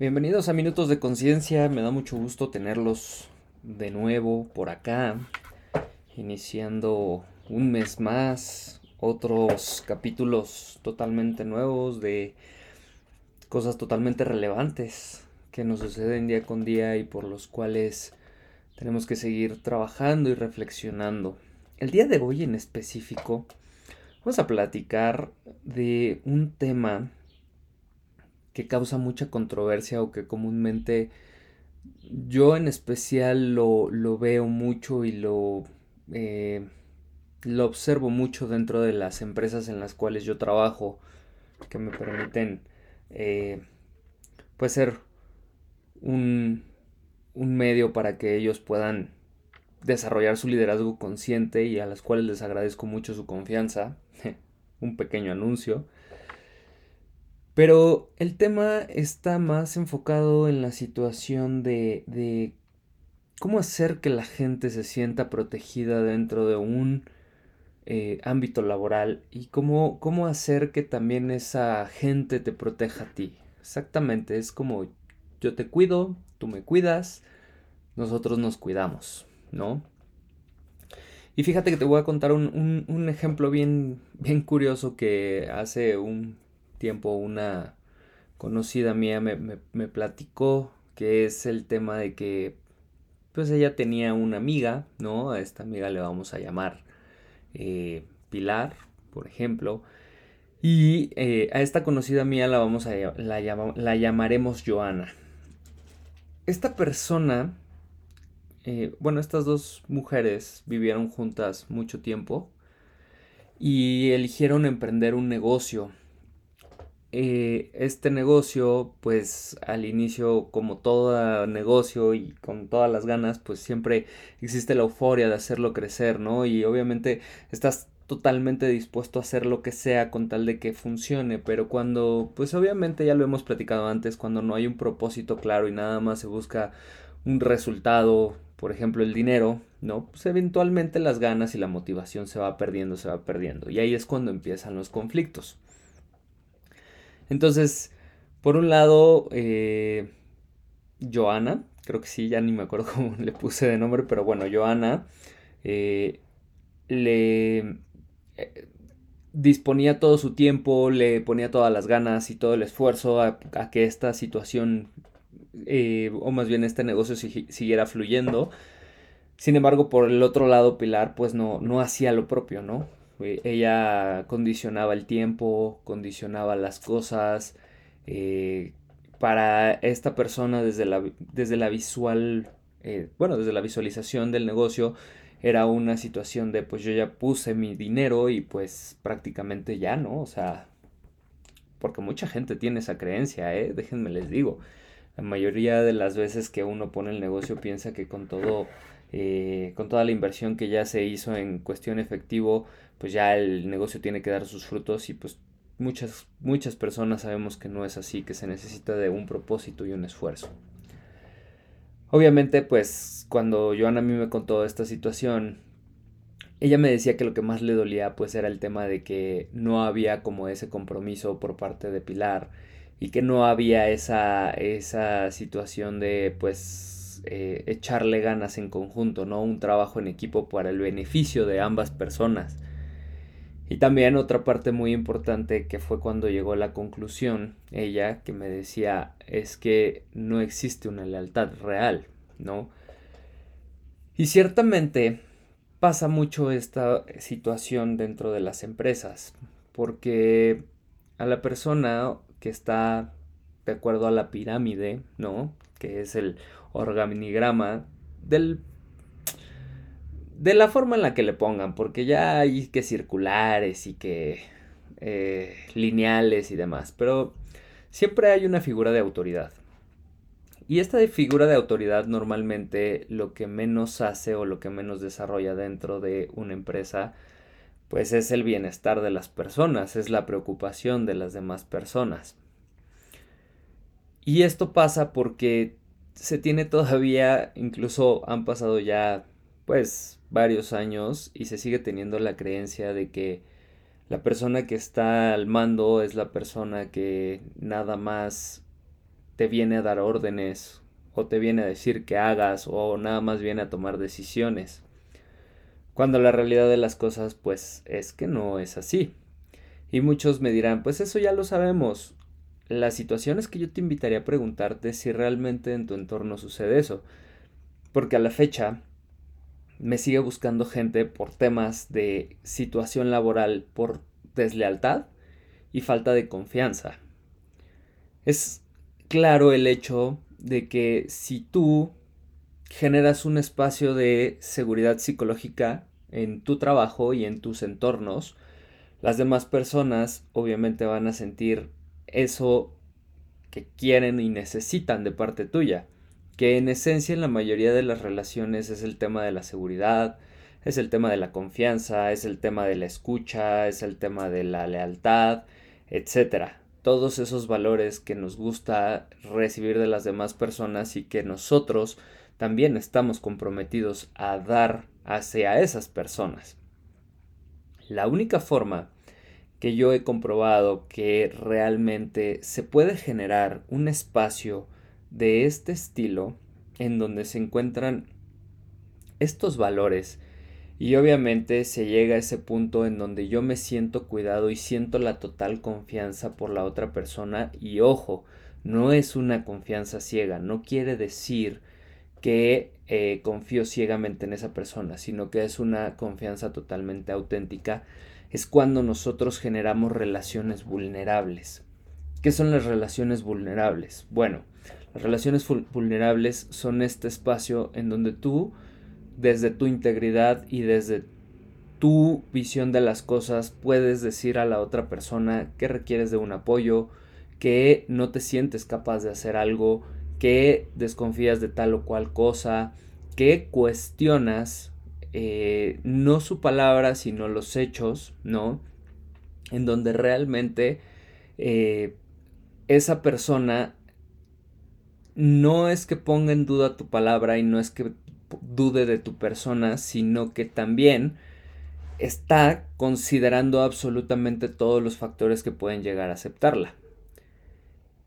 Bienvenidos a Minutos de Conciencia, me da mucho gusto tenerlos de nuevo por acá, iniciando un mes más, otros capítulos totalmente nuevos de cosas totalmente relevantes que nos suceden día con día y por los cuales tenemos que seguir trabajando y reflexionando. El día de hoy en específico vamos a platicar de un tema que causa mucha controversia o que comúnmente yo en especial lo, veo mucho y lo, eh, lo observo mucho dentro de las empresas en las cuales yo trabajo que me permiten eh, pues ser un, un medio para que ellos puedan desarrollar su liderazgo consciente y a las cuales les agradezco mucho su confianza. un pequeño anuncio. Pero el tema está más enfocado en la situación de, de cómo hacer que la gente se sienta protegida dentro de un eh, ámbito laboral y cómo, cómo hacer que también esa gente te proteja a ti. Exactamente, es como yo te cuido, tú me cuidas, nosotros nos cuidamos, ¿no? Y fíjate que te voy a contar un, un ejemplo bien, bien curioso que hace un tiempo una conocida mía me, me, platicó que es el tema de que pues ella tenía una amiga, ¿no? A esta amiga le vamos a llamar eh, Pilar, por ejemplo. Y eh, a esta conocida mía la vamos a la, la llamaremos Joana. Esta persona, eh, bueno, estas dos mujeres vivieron juntas mucho tiempo y eligieron emprender un negocio eh, este negocio, pues al inicio, como todo negocio y con todas las ganas, pues siempre existe la euforia de hacerlo crecer, ¿no? Y obviamente estás totalmente dispuesto a hacer lo que sea con tal de que funcione, pero cuando, pues obviamente ya lo hemos platicado antes, cuando no hay un propósito claro y nada más se busca un resultado, por ejemplo el dinero, ¿no? Pues eventualmente las ganas y la motivación se va perdiendo, se va perdiendo. Y ahí es cuando empiezan los conflictos. Entonces, por un lado, eh, Joana, creo que sí, ya ni me acuerdo cómo le puse de nombre, pero bueno, Joana eh, le eh, disponía todo su tiempo, le ponía todas las ganas y todo el esfuerzo a, que esta situación, o más bien este negocio siguiera fluyendo. Sin embargo, por el otro lado, Pilar pues no, no hacía lo propio, ¿no? Ella condicionaba el tiempo, condicionaba las cosas. Eh, para esta persona desde la, desde la visual, eh, bueno, desde la visualización del negocio, era una situación de pues yo ya puse mi dinero y pues prácticamente ya, ¿no? O sea, porque mucha gente tiene esa creencia, ¿eh? Déjenme les digo. La mayoría de las veces que uno pone el negocio piensa que con todo, con toda la inversión que ya se hizo en cuestión efectivo, pues ya el negocio tiene que dar sus frutos y pues muchas, muchas personas sabemos que no es así, que se necesita de un propósito y un esfuerzo. Obviamente, pues cuando Joana a mí me contó esta situación, ella me decía que lo que más le dolía pues era el tema de que no había como ese compromiso por parte de Pilar y que no había esa, esa situación de pues eh, echarle ganas en conjunto, ¿no? Un trabajo en equipo para el beneficio de ambas personas. Y también otra parte muy importante que fue cuando llegó a la conclusión, ella que me decía, es que no existe una lealtad real, ¿no? Y ciertamente pasa mucho esta situación dentro de las empresas, porque a la persona que está de acuerdo a la pirámide, ¿no? Que es el organigrama del de la forma en la que le pongan, porque ya hay que circulares y que eh, lineales y demás, pero siempre hay una figura de autoridad. Y esta figura de autoridad normalmente lo que menos hace o lo que menos desarrolla dentro de una empresa, pues es el bienestar de las personas, es la preocupación de las demás personas. Y esto pasa porque se tiene todavía, incluso han pasado ya, pues varios años y se sigue teniendo la creencia de que la persona que está al mando es la persona que nada más te viene a dar órdenes o te viene a decir que hagas o nada más viene a tomar decisiones. Cuando la realidad de las cosas pues es que no es así. Y muchos me dirán, pues eso ya lo sabemos. La situación es que yo te invitaría a preguntarte si realmente en tu entorno sucede eso. Porque a la fecha me sigue buscando gente por temas de situación laboral, por deslealtad y falta de confianza. Es claro el hecho de que si tú generas un espacio de seguridad psicológica en tu trabajo y en tus entornos, las demás personas obviamente van a sentir eso que quieren y necesitan de parte tuya, que en esencia en la mayoría de las relaciones es el tema de la seguridad, es el tema de la confianza, es el tema de la escucha, es el tema de la lealtad, etc. Todos esos valores que nos gusta recibir de las demás personas y que nosotros también estamos comprometidos a dar hacia esas personas. La única forma que yo he comprobado que realmente se puede generar un espacio de este estilo en donde se encuentran estos valores. Y obviamente se llega a ese punto en donde yo me siento cuidado y siento la total confianza por la otra persona. Y ojo, no es una confianza ciega, no quiere decir que eh, confío ciegamente en esa persona, sino que es una confianza totalmente auténtica, es cuando nosotros generamos relaciones vulnerables. ¿Qué son las relaciones vulnerables? Bueno, las relaciones vulnerables son este espacio en donde tú, desde tu integridad y desde tu visión de las cosas, puedes decir a la otra persona que requieres de un apoyo, que no te sientes capaz de hacer algo, que desconfías de tal o cual cosa, que cuestionas eh, no su palabra, sino los hechos, ¿no? En donde realmente eh, esa persona no es que ponga en duda tu palabra y no es que dude de tu persona, sino que también está considerando absolutamente todos los factores que pueden llegar a aceptarla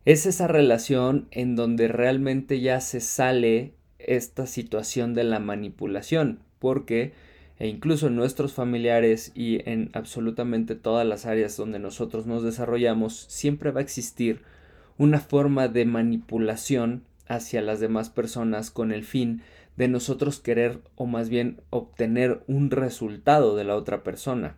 es esa relación en donde realmente ya se sale esta situación de la manipulación, porque e incluso en nuestros familiares y en absolutamente todas las áreas donde nosotros nos desarrollamos, siempre va a existir una forma de manipulación hacia las demás personas con el fin de nosotros querer o más bien obtener un resultado de la otra persona.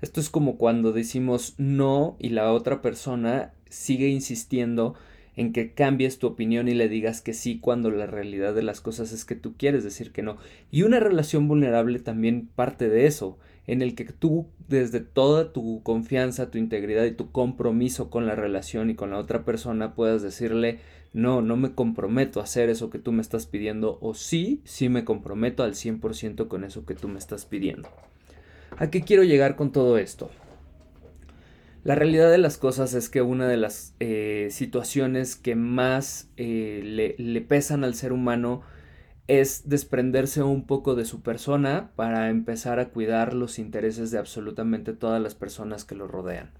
Esto es como cuando decimos no y la otra persona sigue insistiendo en que cambies tu opinión y le digas que sí cuando la realidad de las cosas es que tú quieres decir que no. Y una relación vulnerable también parte de eso, en el que tú desde toda tu confianza, tu integridad y tu compromiso con la relación y con la otra persona puedas decirle no, no me comprometo a hacer eso que tú me estás pidiendo o sí, sí me comprometo al 100% con eso que tú me estás pidiendo. ¿A qué quiero llegar con todo esto? La realidad de las cosas es que una de las eh, situaciones que más eh, le, le pesan al ser humano es desprenderse un poco de su persona para empezar a cuidar los intereses de absolutamente todas las personas que lo rodean.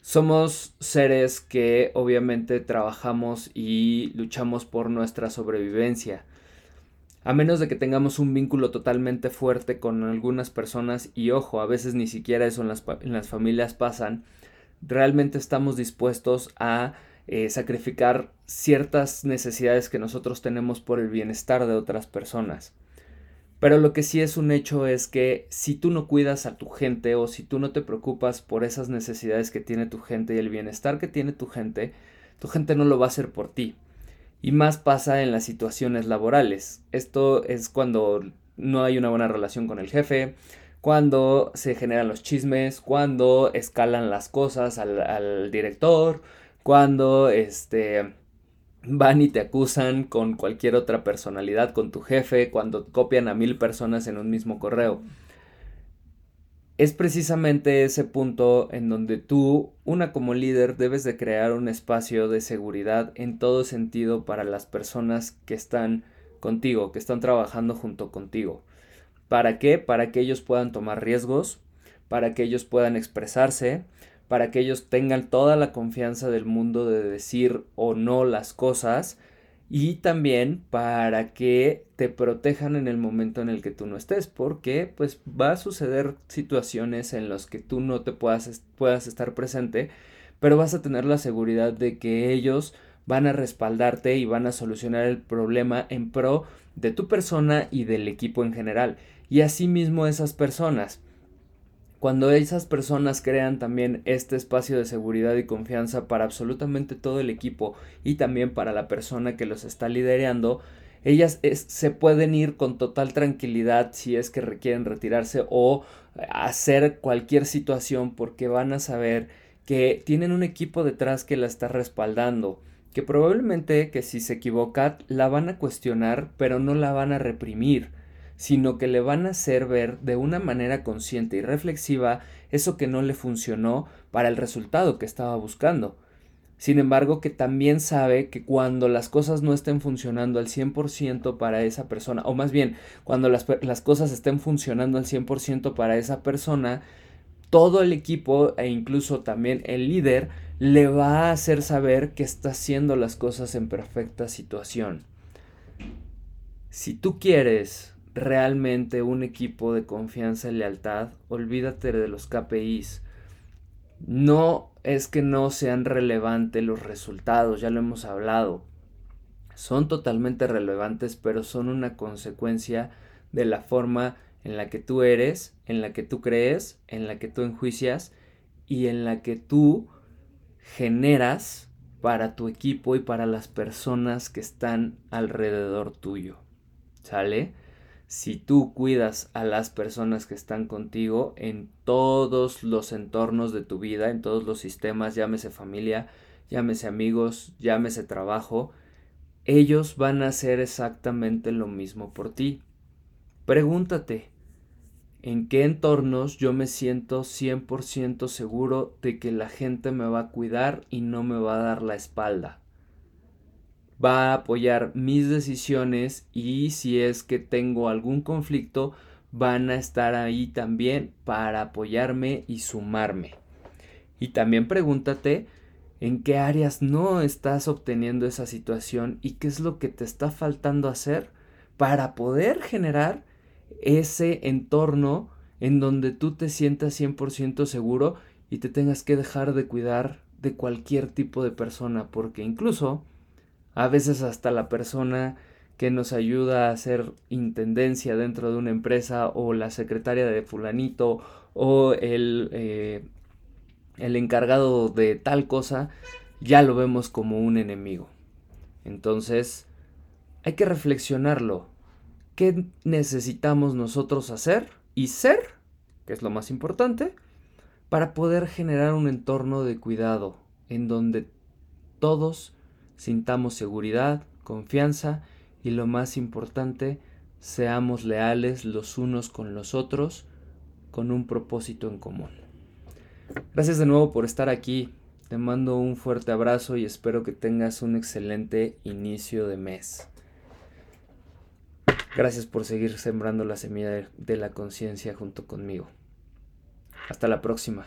Somos seres que obviamente trabajamos y luchamos por nuestra sobrevivencia a menos de que tengamos un vínculo totalmente fuerte con algunas personas y ojo, a veces ni siquiera eso en las, en las familias pasan, realmente estamos dispuestos a eh, sacrificar ciertas necesidades que nosotros tenemos por el bienestar de otras personas. Pero lo que sí es un hecho es que si tú no cuidas a tu gente o si tú no te preocupas por esas necesidades que tiene tu gente y el bienestar que tiene tu gente, tu gente no lo va a hacer por ti. Y más pasa en las situaciones laborales. Esto es cuando no hay una buena relación con el jefe, cuando se generan los chismes, cuando escalan las cosas al, director, cuando este van y te acusan con cualquier otra personalidad, con tu jefe, cuando copian a mil personas en un mismo correo es precisamente ese punto en donde tú, una como líder, debes de crear un espacio de seguridad en todo sentido para las personas que están contigo, que están trabajando junto contigo. ¿Para qué? Para que ellos puedan tomar riesgos, para que ellos puedan expresarse, para que ellos tengan toda la confianza del mundo de decir o no las cosas y también para que te protejan en el momento en el que tú no estés, porque pues va a suceder situaciones en las que tú no te puedas, puedas estar presente, pero vas a tener la seguridad de que ellos van a respaldarte y van a solucionar el problema en pro de tu persona y del equipo en general. Y asimismo esas personas cuando esas personas crean también este espacio de seguridad y confianza para absolutamente todo el equipo y también para la persona que los está liderando, ellas se pueden ir con total tranquilidad si es que requieren retirarse o hacer cualquier situación porque van a saber que tienen un equipo detrás que la está respaldando, que probablemente que si se equivoca la van a cuestionar pero no la van a reprimir sino que le van a hacer ver de una manera consciente y reflexiva eso que no le funcionó para el resultado que estaba buscando. Sin embargo, que también sabe que cuando las cosas no estén funcionando al 100% para esa persona, o más bien, cuando las, las cosas estén funcionando al 100% para esa persona, todo el equipo e incluso también el líder le va a hacer saber que está haciendo las cosas en perfecta situación. Si tú quieres realmente un equipo de confianza y lealtad, olvídate de los KPIs. No es que no sean relevantes los resultados, ya lo hemos hablado. Son totalmente relevantes, pero son una consecuencia de la forma en la que tú eres, en la que tú crees, en la que tú enjuicias y en la que tú generas para tu equipo y para las personas que están alrededor tuyo. ¿Sale? Si tú cuidas a las personas que están contigo en todos los entornos de tu vida, en todos los sistemas, llámese familia, llámese amigos, llámese trabajo, ellos van a hacer exactamente lo mismo por ti. Pregúntate, ¿en qué entornos yo me siento 100% seguro de que la gente me va a cuidar y no me va a dar la espalda? Va a apoyar mis decisiones y si es que tengo algún conflicto, van a estar ahí también para apoyarme y sumarme. Y también pregúntate en qué áreas no estás obteniendo esa situación y qué es lo que te está faltando hacer para poder generar ese entorno en donde tú te sientas 100% seguro y te tengas que dejar de cuidar de cualquier tipo de persona, porque incluso a veces hasta la persona que nos ayuda a hacer intendencia dentro de una empresa o la secretaria de fulanito o el, eh, el encargado de tal cosa, ya lo vemos como un enemigo. Entonces, hay que reflexionarlo. ¿Qué necesitamos nosotros hacer y ser, que es lo más importante, para poder generar un entorno de cuidado en donde todos sintamos seguridad, confianza y lo más importante, seamos leales los unos con los otros con un propósito en común. Gracias de nuevo por estar aquí. Te mando un fuerte abrazo y espero que tengas un excelente inicio de mes. Gracias por seguir sembrando la semilla de la conciencia junto conmigo. Hasta la próxima.